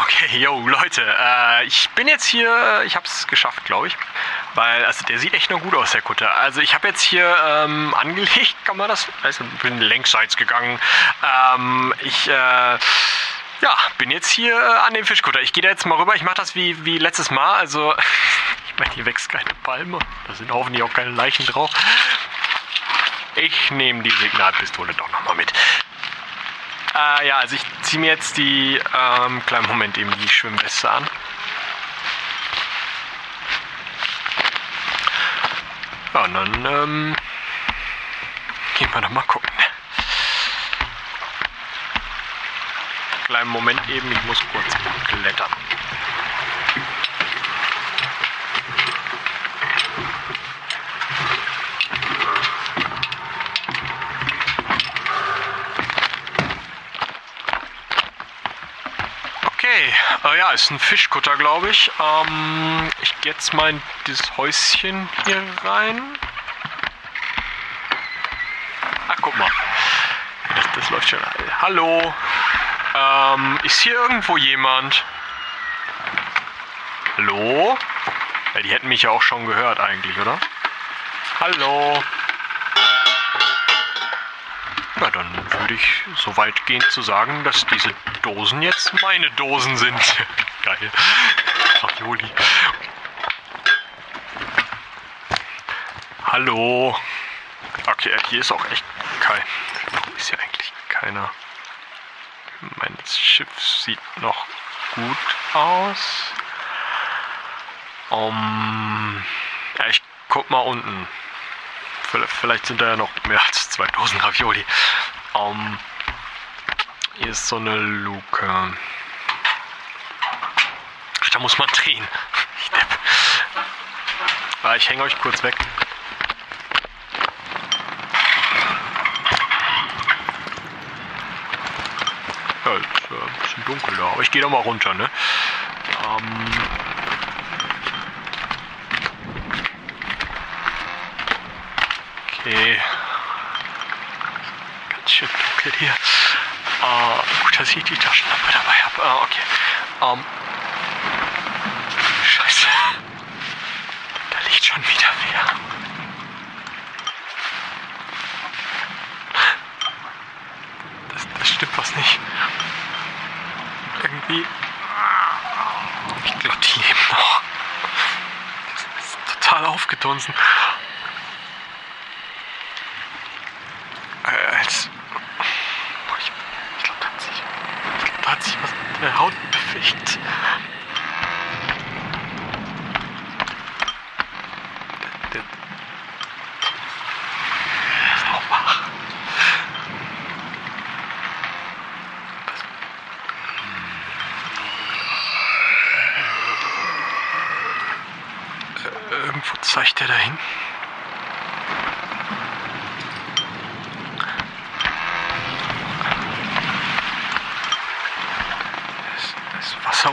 Okay, yo, Leute, äh, ich bin jetzt hier, ich hab's geschafft, glaube ich. Weil, also der sieht echt noch gut aus, der Kutter. Also ich habe jetzt hier ähm, angelegt, kann man das? Also bin längsseits gegangen. Ähm, ich, äh, ja, bin jetzt hier äh, an dem Fischkutter. Ich gehe da jetzt mal rüber. Ich mache das wie, wie letztes Mal. Also, ich meine, hier wächst keine Palme. Da sind hoffentlich auch keine Leichen drauf. Ich nehme die Signalpistole doch nochmal mit. Äh, ja, also ich ziehe mir jetzt die, ähm, kleinen Moment eben die Schwimmweste an. Ja, und dann, ähm, gehen wir doch mal gucken. Kleinen Moment eben, ich muss kurz klettern. Okay, äh, ja, ist ein Fischkutter, glaube ich. Ähm, ich gehe jetzt mal in dieses Häuschen hier rein. Ach, guck mal. Das, das läuft schon. Hallo. Ähm, ist hier irgendwo jemand? Hallo? Ja, die hätten mich ja auch schon gehört eigentlich, oder? Hallo. Na, dann würde ich so weit gehen zu sagen, dass diese Dosen jetzt meine Dosen sind. Geil. Ravioli. Hallo. Okay, hier ist auch echt kein. Warum ist hier eigentlich keiner? Mein Schiff sieht noch gut aus. Um, ja, ich guck mal unten. Vielleicht sind da ja noch mehr als 2000 Ravioli. Um, hier ist so eine Luke. Ach, da muss man drehen. Ich. Ah, ich hänge euch kurz weg. Ja, ist äh, ein bisschen dunkel da, aber ich gehe da mal runter, ne? Ähm, okay. Ganz schön dunkel hier. Äh, gut, dass ich die Taschenlampe dabei habe. Äh, okay. Ähm. Scheiße. Da liegt schon wieder wer. Das, das stimmt was nicht. Irgendwie. Ich glaube, die leben noch. Das ist total aufgedunsen. Als. Boah, ich ich glaube, da hat sich. Ich glaube, da hat sich was in der Haut bewegt. Äh, Irgendwo zeigt er dahin. Da